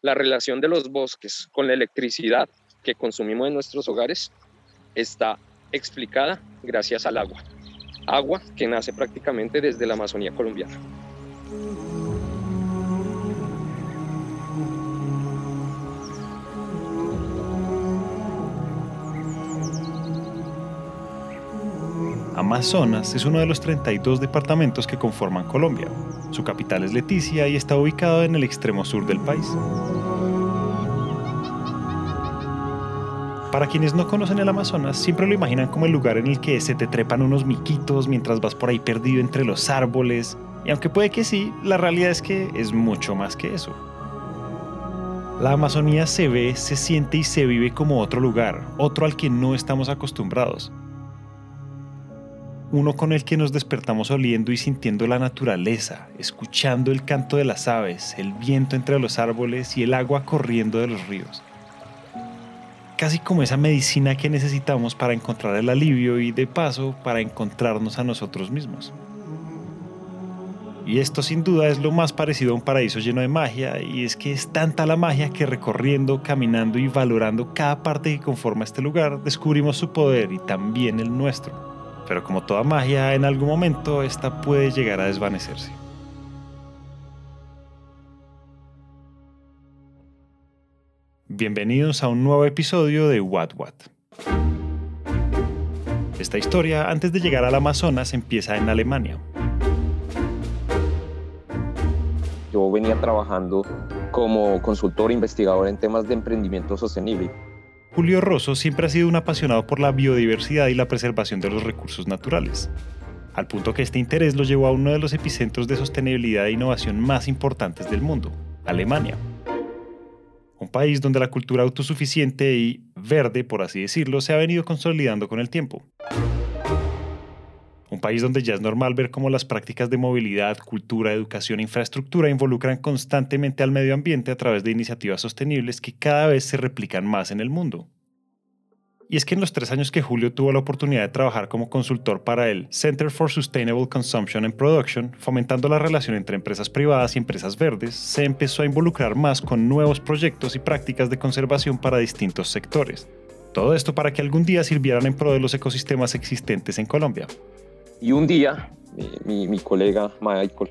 La relación de los bosques con la electricidad que consumimos en nuestros hogares está explicada gracias al agua. Agua que nace prácticamente desde la Amazonía colombiana. Amazonas es uno de los 32 departamentos que conforman Colombia. Su capital es Leticia y está ubicado en el extremo sur del país. Para quienes no conocen el Amazonas, siempre lo imaginan como el lugar en el que se te trepan unos miquitos mientras vas por ahí perdido entre los árboles. Y aunque puede que sí, la realidad es que es mucho más que eso. La Amazonía se ve, se siente y se vive como otro lugar, otro al que no estamos acostumbrados uno con el que nos despertamos oliendo y sintiendo la naturaleza, escuchando el canto de las aves, el viento entre los árboles y el agua corriendo de los ríos. Casi como esa medicina que necesitamos para encontrar el alivio y de paso para encontrarnos a nosotros mismos. Y esto sin duda es lo más parecido a un paraíso lleno de magia, y es que es tanta la magia que recorriendo, caminando y valorando cada parte que conforma este lugar, descubrimos su poder y también el nuestro pero como toda magia, en algún momento esta puede llegar a desvanecerse. Bienvenidos a un nuevo episodio de What What. Esta historia, antes de llegar al Amazonas, empieza en Alemania. Yo venía trabajando como consultor investigador en temas de emprendimiento sostenible Julio Rosso siempre ha sido un apasionado por la biodiversidad y la preservación de los recursos naturales, al punto que este interés lo llevó a uno de los epicentros de sostenibilidad e innovación más importantes del mundo, Alemania. Un país donde la cultura autosuficiente y verde, por así decirlo, se ha venido consolidando con el tiempo un país donde ya es normal ver cómo las prácticas de movilidad, cultura, educación e infraestructura involucran constantemente al medio ambiente a través de iniciativas sostenibles que cada vez se replican más en el mundo. Y es que en los tres años que Julio tuvo la oportunidad de trabajar como consultor para el Center for Sustainable Consumption and Production, fomentando la relación entre empresas privadas y empresas verdes, se empezó a involucrar más con nuevos proyectos y prácticas de conservación para distintos sectores. Todo esto para que algún día sirvieran en pro de los ecosistemas existentes en Colombia. Y un día mi, colega Michael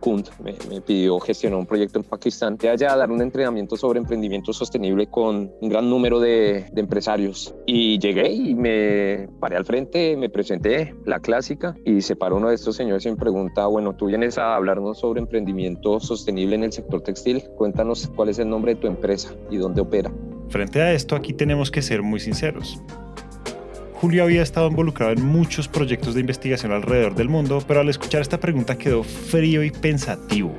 Kunt me, me, pidió gestionar un proyecto en Pakistán de allá, dar un entrenamiento sobre emprendimiento sostenible con un gran número de, de, empresarios. Y llegué y me paré al frente, me presenté, la clásica, y se paró uno de estos señores y me pregunta, bueno, tú vienes a hablarnos sobre emprendimiento sostenible en el sector textil, cuéntanos cuál es el nombre de tu empresa y dónde opera. Frente a esto, aquí tenemos que ser muy sinceros. Julio había estado involucrado en muchos proyectos de investigación alrededor del mundo, pero al escuchar esta pregunta quedó frío y pensativo.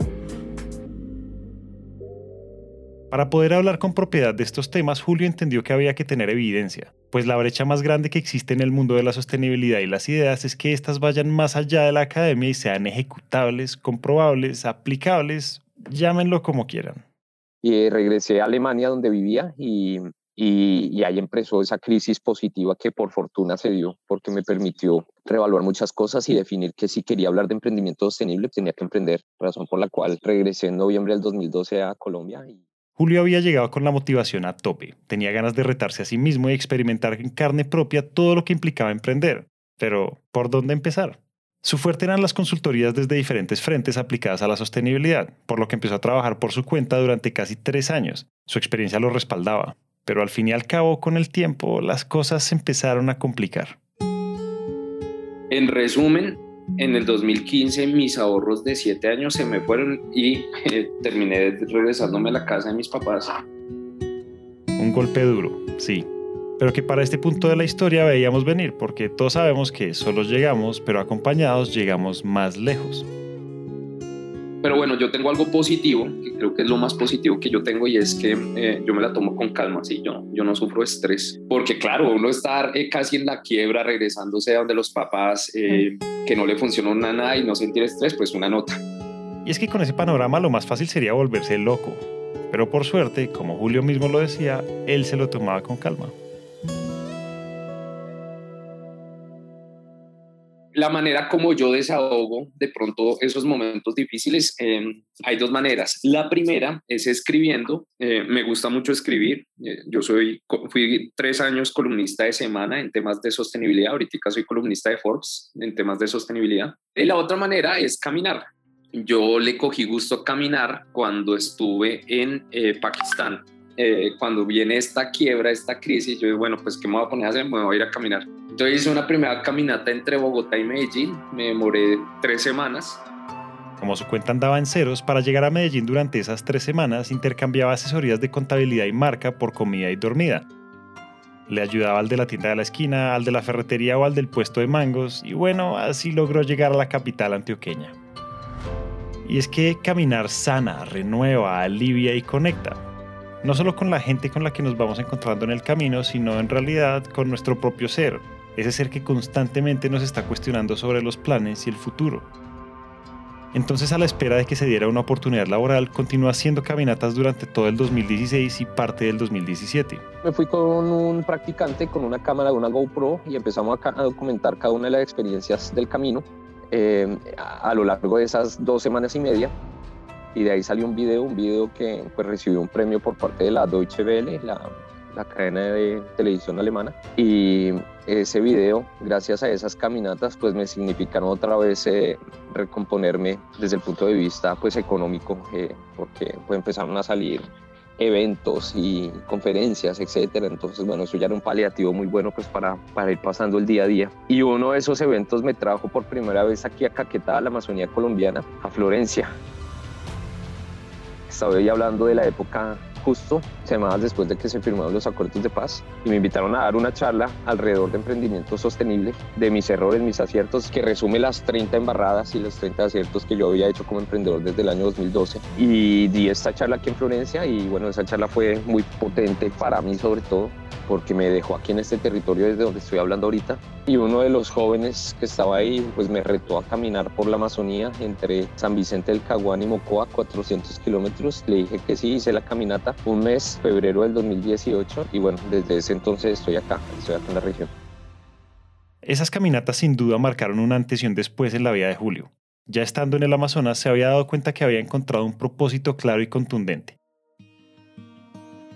Para poder hablar con propiedad de estos temas, Julio entendió que había que tener evidencia, pues la brecha más grande que existe en el mundo de la sostenibilidad y las ideas es que éstas vayan más allá de la academia y sean ejecutables, comprobables, aplicables, llámenlo como quieran. Y regresé a Alemania donde vivía y y, ahí empezó esa crisis positiva que por fortuna se dio porque me permitió reevaluar muchas cosas y definir que si quería hablar de emprendimiento sostenible tenía que emprender, razón por la cual regresé en noviembre del 2012 a Colombia. Julio había llegado con la motivación a tope, tenía ganas de retarse a sí mismo y experimentar en carne propia todo lo que implicaba emprender. Pero, ¿por dónde empezar? Su fuerte eran las consultorías desde diferentes frentes aplicadas a la sostenibilidad, por lo que empezó a trabajar por su cuenta durante casi tres años. Su experiencia lo respaldaba pero al fin y al cabo con el tiempo las cosas se empezaron a complicar. En resumen, en el 2015 mis ahorros de 7 años se me fueron y eh, terminé regresándome a la casa de mis papás. Un golpe duro, sí, pero que para este punto de la historia veíamos venir, porque todos sabemos que solos llegamos, pero acompañados llegamos más lejos. Pero bueno, yo tengo algo positivo, que creo que es lo más positivo que yo tengo y es que eh, yo me la tomo con calma, ¿sí? yo, yo no sufro estrés, porque claro, uno estar eh, casi en la quiebra, regresándose a donde los papás, eh, que no le funcionó nada y no sentir estrés, pues una nota. Y es que con ese panorama lo más fácil sería volverse loco, pero por suerte, como Julio mismo lo decía, él se lo tomaba con calma. La manera como yo desahogo de pronto esos momentos difíciles, em, hay dos maneras. La primera es escribiendo. Eh, me gusta mucho escribir. Eh, yo soy, fui tres años columnista de semana en temas de sostenibilidad. Ahorita soy columnista de Forbes en temas de sostenibilidad. Y la otra manera es caminar. Yo le cogí gusto a caminar cuando estuve en eh, cuando viene esta quiebra, esta crisis, yo digo, bueno, pues ¿qué me voy a poner a hacer? Me voy a ir a caminar. Entonces hice una primera caminata entre Bogotá y Medellín. Me demoré tres semanas. Como su cuenta andaba en ceros, para llegar a Medellín durante esas tres semanas intercambiaba asesorías de contabilidad y marca por comida y dormida. Le ayudaba al de la tienda de la esquina, al de la ferretería o al del puesto de mangos, y bueno, así logró llegar a la capital antioqueña. Y es que caminar sana, renueva, alivia y conecta. No solo con la gente con la que nos vamos encontrando en el camino, sino en realidad con nuestro propio ser, ese ser que constantemente nos está cuestionando sobre los planes y el futuro. Entonces, a la espera de que se diera una oportunidad laboral, continuó haciendo caminatas durante todo el 2016 y parte del 2017. Me fui con un practicante con una cámara de una GoPro y empezamos a, documentar cada una de las experiencias del camino eh, a, lo largo de esas dos semanas y media. Y de ahí salió un video, un video que pues, recibió un premio por parte de la Deutsche Welle, la la cadena de televisión alemana. Y ese video, gracias a esas caminatas, pues me significaron otra vez eh, recomponerme desde el punto de vista pues económico, eh, porque pues empezaron a salir eventos y conferencias, etcétera. Entonces, bueno, eso ya era un paliativo muy bueno pues para, para ir pasando el día a día. Y uno de esos eventos me trajo por primera vez aquí a Caquetá, la Amazonía colombiana, a Florencia. Estaba ahí hablando de la época justo semanas después de que se firmaron los acuerdos de paz y me invitaron a dar una charla alrededor de emprendimiento sostenible, de mis errores, mis aciertos, que resume las 30 embarradas y los 30 aciertos que yo había hecho como emprendedor desde el año 2012. Y di esta charla aquí en Florencia y bueno, esa charla fue muy potente para mí sobre todo porque me dejó aquí en este territorio desde donde estoy hablando ahorita. Y uno de los jóvenes que estaba ahí, pues me retó a caminar por la Amazonía entre San Vicente del Caguán y Mocoa, 400 kilómetros. Le dije que sí, hice la caminata un mes, febrero del 2018, y bueno, desde ese entonces estoy acá, estoy acá en la región. Esas caminatas sin duda marcaron un antes y un después en la vida de Julio. Ya estando en el Amazonas se había dado cuenta que había encontrado un propósito claro y contundente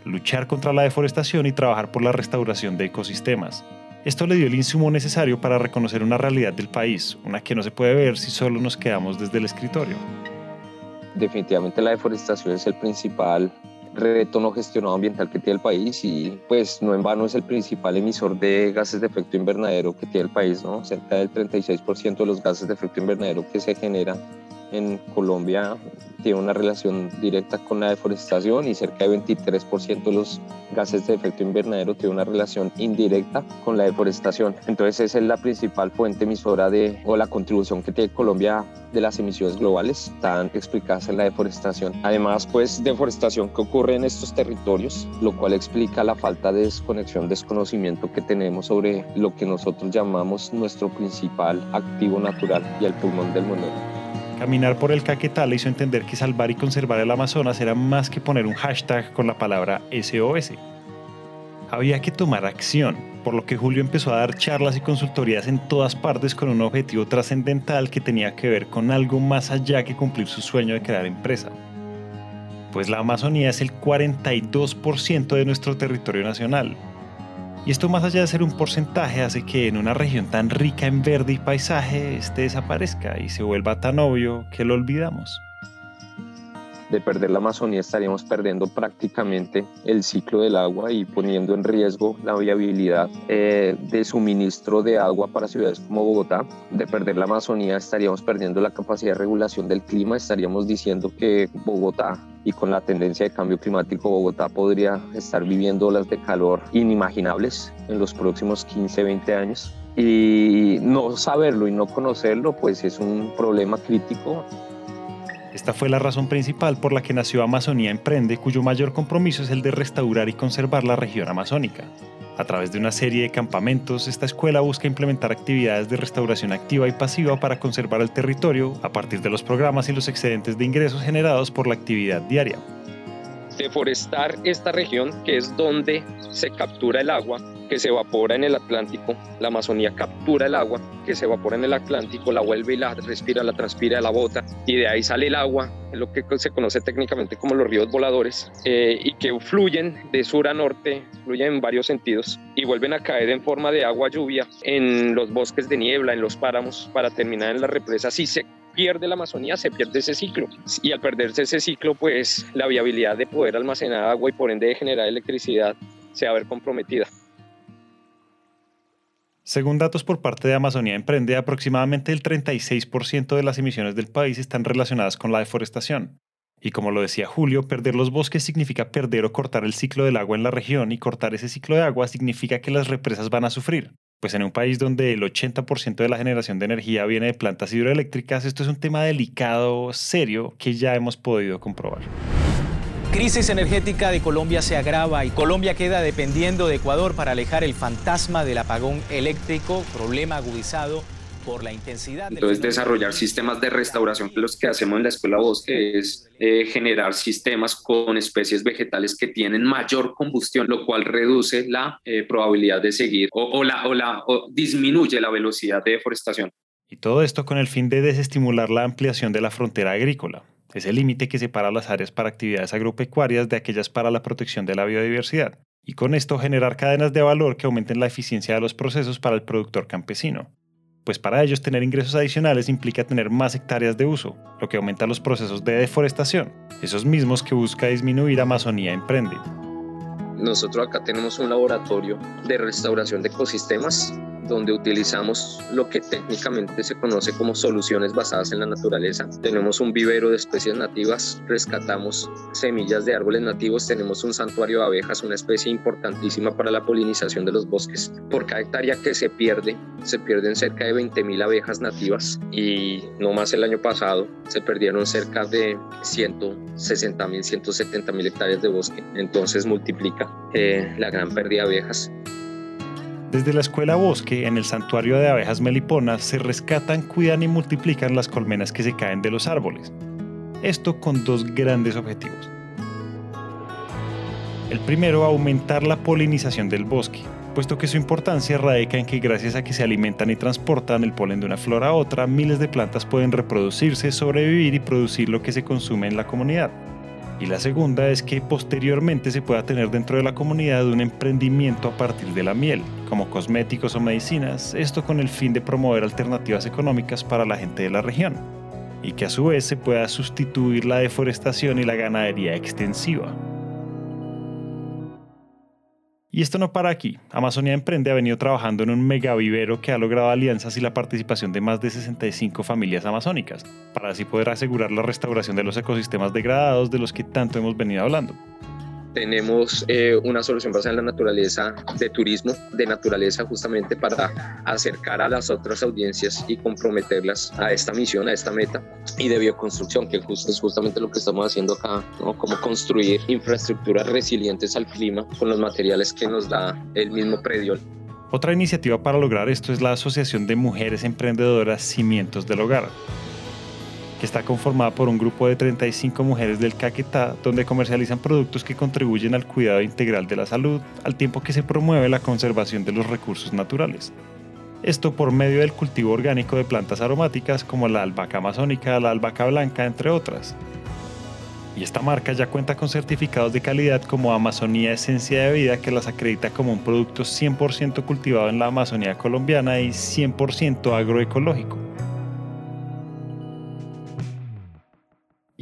luchar contra la deforestación y trabajar por la restauración de ecosistemas. Esto le dio el insumo necesario para reconocer una realidad del país, una que no se puede ver si solo nos quedamos desde el escritorio. Definitivamente la deforestación es el principal reto no gestionado ambiental que tiene el país y pues no en vano es el principal emisor de gases de efecto invernadero que tiene el país, ¿no? Cerca del 36% de los gases de efecto invernadero que se generan en Colombia tiene una relación directa con la deforestación y cerca de 23% de los gases de efecto invernadero tiene una relación indirecta con la deforestación. Entonces esa es la principal fuente emisora de, o la contribución que tiene Colombia de las emisiones globales, están explicadas en la deforestación. Además, pues deforestación que ocurre en estos territorios, lo cual explica la falta de desconexión, desconocimiento que tenemos sobre lo que nosotros llamamos nuestro principal activo natural y el pulmón del mundo. Caminar por el Caquetá le hizo entender que salvar y conservar el Amazonas era más que poner un hashtag con la palabra SOS. Había que tomar acción, por lo que Julio empezó a dar charlas y consultorías en todas partes con un objetivo trascendental que tenía que ver con algo más allá que cumplir su sueño de crear empresa. Pues la Amazonía es el 42% de nuestro territorio nacional, y esto más allá de ser un porcentaje hace que en una región tan rica en verde y paisaje este desaparezca y se vuelva tan obvio que lo olvidamos. De perder la Amazonía estaríamos perdiendo prácticamente el ciclo del agua y poniendo en riesgo la viabilidad eh, de suministro de agua para ciudades como Bogotá. De perder la Amazonía estaríamos perdiendo la capacidad de regulación del clima, estaríamos diciendo que Bogotá y con la tendencia de cambio climático, Bogotá podría estar viviendo olas de calor inimaginables en los próximos 15, 20 años. Y no saberlo y no conocerlo, pues es un problema crítico. Esta fue la razón principal por la que nació Amazonía Emprende, cuyo mayor compromiso es el de restaurar y conservar la región amazónica. A través de una serie de campamentos, esta escuela busca implementar actividades de restauración activa y pasiva para conservar el territorio a partir de los programas y los excedentes de ingresos generados por la actividad diaria. Deforestar esta región, que es donde se captura el agua, que se evapora en el Atlántico, la Amazonía captura el agua que se evapora en el Atlántico, la vuelve y la respira, la transpira, la bota, y de ahí sale el agua, lo que se conoce técnicamente como los ríos voladores, eh, y que fluyen de sur a norte, fluyen en varios sentidos, y vuelven a caer en forma de agua lluvia en los bosques de niebla, en los páramos, para terminar en la represa. Si se pierde la Amazonía, se pierde ese ciclo. Y al perderse ese ciclo, pues la viabilidad de poder almacenar agua y por ende de generar electricidad se va a ver comprometida. Según datos por parte de Amazonía Emprende, aproximadamente el 36% de las emisiones del país están relacionadas con la deforestación. Y como lo decía Julio, perder los bosques significa perder o cortar el ciclo del agua en la región y cortar ese ciclo de agua significa que las represas van a sufrir. Pues en un país donde el 80% de la generación de energía viene de plantas hidroeléctricas, esto es un tema delicado, serio, que ya hemos podido comprobar. Crisis energética de Colombia se agrava y Colombia queda dependiendo de Ecuador para alejar el fantasma del apagón eléctrico, problema agudizado por la intensidad. Entonces, desarrollar sistemas de restauración, que los que hacemos en la Escuela Bosque es eh, generar sistemas con especies vegetales que tienen mayor combustión, lo cual reduce la eh, probabilidad de seguir o, la, o, la, o disminuye la velocidad de deforestación. Y todo esto con el fin de desestimular la ampliación de la frontera agrícola es el límite que separa las áreas para actividades agropecuarias de aquellas para la protección de la biodiversidad, y con esto generar cadenas de valor que aumenten la eficiencia de los procesos para el productor campesino. Pues para ellos tener ingresos adicionales implica tener más hectáreas de uso, lo que aumenta los procesos de deforestación, esos mismos que busca disminuir Amazonía Emprende. Nosotros acá tenemos un laboratorio de restauración de ecosistemas donde utilizamos lo que técnicamente se conoce como soluciones basadas en la naturaleza. Tenemos un vivero de especies nativas, rescatamos semillas de árboles nativos, tenemos un santuario de abejas, una especie importantísima para la polinización de los bosques. Por cada hectárea que se pierde, se pierden cerca de 20.000 abejas nativas y no más el año pasado se perdieron cerca de 160.000, 170.000 hectáreas de bosque. Entonces multiplica eh, la gran pérdida de abejas. Desde la escuela Bosque, en el santuario de abejas meliponas, se rescatan, cuidan y multiplican las colmenas que se caen de los árboles. Esto con dos grandes objetivos. El primero, aumentar la polinización del bosque, puesto que su importancia radica en que gracias a que se alimentan y transportan el polen de una flor a otra, miles de plantas pueden reproducirse, sobrevivir y producir lo que se consume en la comunidad. Y la segunda es que posteriormente se pueda tener dentro de la comunidad un emprendimiento a partir de la miel, como cosméticos o medicinas, esto con el fin de promover alternativas económicas para la gente de la región, y que a su vez se pueda sustituir la deforestación y la ganadería extensiva. Y esto no para aquí. Amazonia Emprende ha venido trabajando en un megavivero que ha logrado alianzas y la participación de más de 65 familias amazónicas, para así poder asegurar la restauración de los ecosistemas degradados de los que tanto hemos venido hablando tenemos eh, una solución basada en la naturaleza de turismo, de naturaleza justamente para acercar a las otras audiencias y comprometerlas a esta misión, a esta meta y de bioconstrucción, que es justamente lo que estamos haciendo acá, ¿no? Como construir infraestructuras resilientes al clima con los materiales que nos da el mismo predio. Otra iniciativa para lograr esto es la Asociación de Mujeres Emprendedoras Cimientos del Hogar que está conformada por un grupo de 35 mujeres del Caquetá, donde comercializan productos que contribuyen al cuidado integral de la salud, al tiempo que se promueve la conservación de los recursos naturales. Esto por medio del cultivo orgánico de plantas aromáticas como la albahaca amazónica, la albahaca blanca, entre otras. Y esta marca ya cuenta con certificados de calidad como Amazonía Esencia de Vida que las acredita como un producto 100% cultivado en la Amazonía colombiana y 100% agroecológico.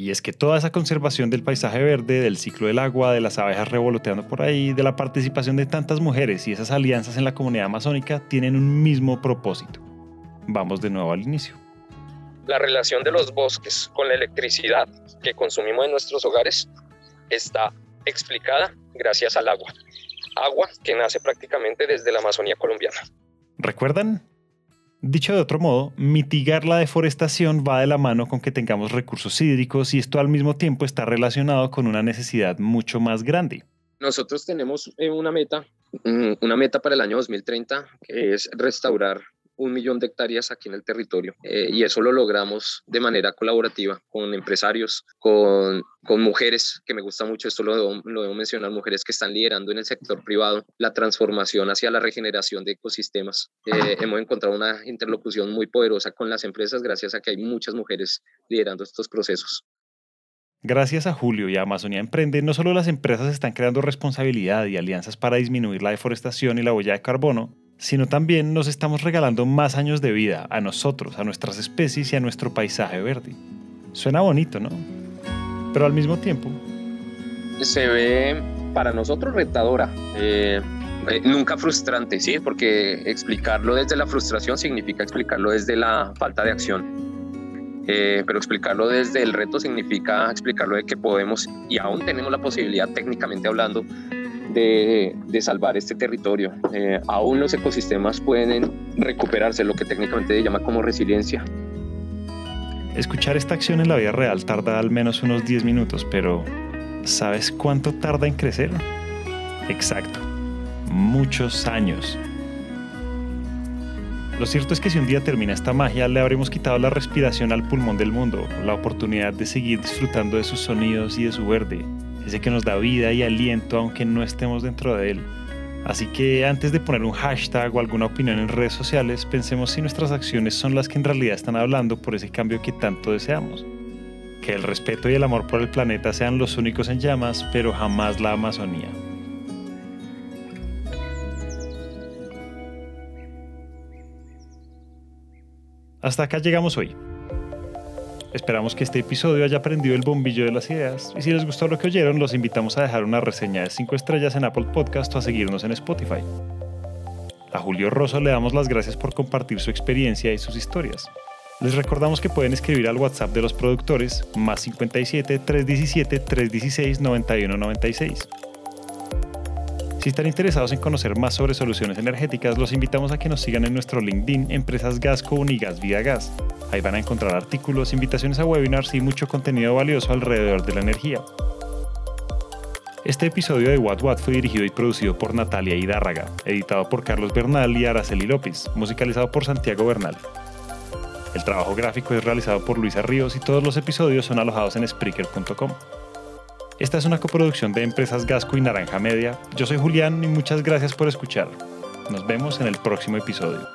Y es que toda esa conservación del paisaje verde, del ciclo del agua, de las abejas revoloteando por ahí, de la participación de tantas mujeres y esas alianzas en la comunidad amazónica tienen un mismo propósito. Vamos de nuevo al inicio. La relación de los bosques con la electricidad que consumimos en nuestros hogares está explicada gracias al agua. Agua que nace prácticamente desde la Amazonía colombiana. ¿Recuerdan? Dicho de otro modo, mitigar la deforestación va de la mano con que tengamos recursos hídricos y esto al mismo tiempo está relacionado con una necesidad mucho más grande. Nosotros tenemos eh, una meta, mm, una meta para el año 2030 que es restaurar un millón de hectáreas aquí en el territorio eh, y eso lo logramos de manera colaborativa con empresarios, con, con mujeres, que me gusta mucho, esto lo debo, lo debo mencionar, mujeres que están liderando en el sector privado la transformación hacia la regeneración de ecosistemas. Eh, hemos encontrado una interlocución muy poderosa con las empresas gracias a que hay muchas mujeres liderando estos procesos. Gracias a Julio y a Amazonia Emprende, no solo las empresas están creando responsabilidad y alianzas para disminuir la deforestación y la huella de carbono, sino también nos estamos regalando más años de vida a nosotros, a nuestras especies y a nuestro paisaje verde. Suena bonito, ¿no? Pero al mismo tiempo... Se ve para nosotros retadora, eh, eh, nunca frustrante, ¿sí? Porque explicarlo desde la frustración significa explicarlo desde la falta de acción. Eh, pero explicarlo desde el reto significa explicarlo de que podemos y aún tenemos la posibilidad técnicamente hablando de, de salvar este territorio. Eh, aún los ecosistemas pueden recuperarse, lo que técnicamente se llama como resiliencia. Escuchar esta acción en la vida real tarda al menos unos 10 minutos, pero ¿sabes cuánto tarda en crecer? Exacto, muchos años. Lo cierto es que si un día termina esta magia, le habremos quitado la respiración al pulmón del mundo, la oportunidad de seguir disfrutando de sus sonidos y de su verde, ese que nos da vida y aliento aunque no estemos dentro de él. Así que antes de poner un hashtag o alguna opinión en redes sociales, pensemos si nuestras acciones son las que en realidad están hablando por ese cambio que tanto deseamos. Que el respeto y el amor por el planeta sean los únicos en llamas, pero jamás la Amazonía. Hasta acá llegamos hoy. Esperamos que este episodio haya prendido el bombillo de las ideas y si les gustó lo que oyeron los invitamos a dejar una reseña de 5 estrellas en Apple Podcast o a seguirnos en Spotify. A Julio Rosso le damos las gracias por compartir su experiencia y sus historias. Les recordamos que pueden escribir al WhatsApp de los productores más 57 317 316 9196. Si están interesados en conocer más sobre soluciones energéticas, los invitamos a que nos sigan en nuestro LinkedIn Empresas Gasco Unigas Vida Gas. Ahí van a encontrar artículos, invitaciones a webinars y mucho contenido valioso alrededor de la energía. Este episodio de What What fue dirigido y producido por Natalia Hidárraga, editado por Carlos Bernal y Araceli López, musicalizado por Santiago Bernal. El trabajo gráfico es realizado por Luisa Ríos y todos los episodios son alojados en Spreaker.com. Esta es una coproducción de Empresas Gasco y Naranja Media. Yo soy Julián y muchas gracias por escuchar. Nos vemos en el próximo episodio.